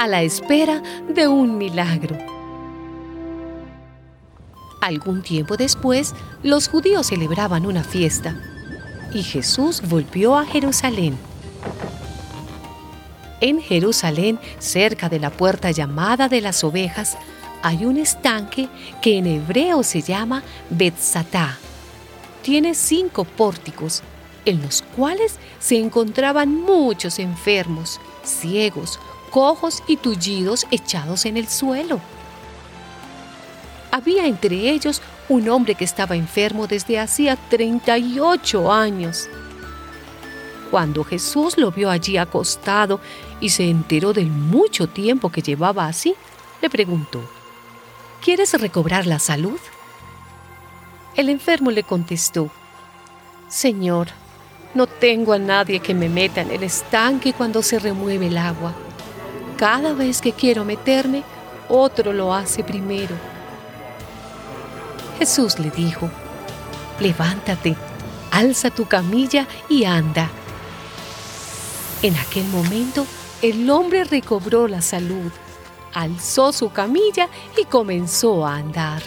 A la espera de un milagro. Algún tiempo después, los judíos celebraban una fiesta y Jesús volvió a Jerusalén. En Jerusalén, cerca de la puerta llamada de las ovejas, hay un estanque que en hebreo se llama Betzatá. Tiene cinco pórticos, en los cuales se encontraban muchos enfermos, ciegos, cojos y tullidos echados en el suelo. Había entre ellos un hombre que estaba enfermo desde hacía 38 años. Cuando Jesús lo vio allí acostado y se enteró del mucho tiempo que llevaba así, le preguntó, ¿Quieres recobrar la salud? El enfermo le contestó, Señor, no tengo a nadie que me meta en el estanque cuando se remueve el agua. Cada vez que quiero meterme, otro lo hace primero. Jesús le dijo, levántate, alza tu camilla y anda. En aquel momento, el hombre recobró la salud, alzó su camilla y comenzó a andar.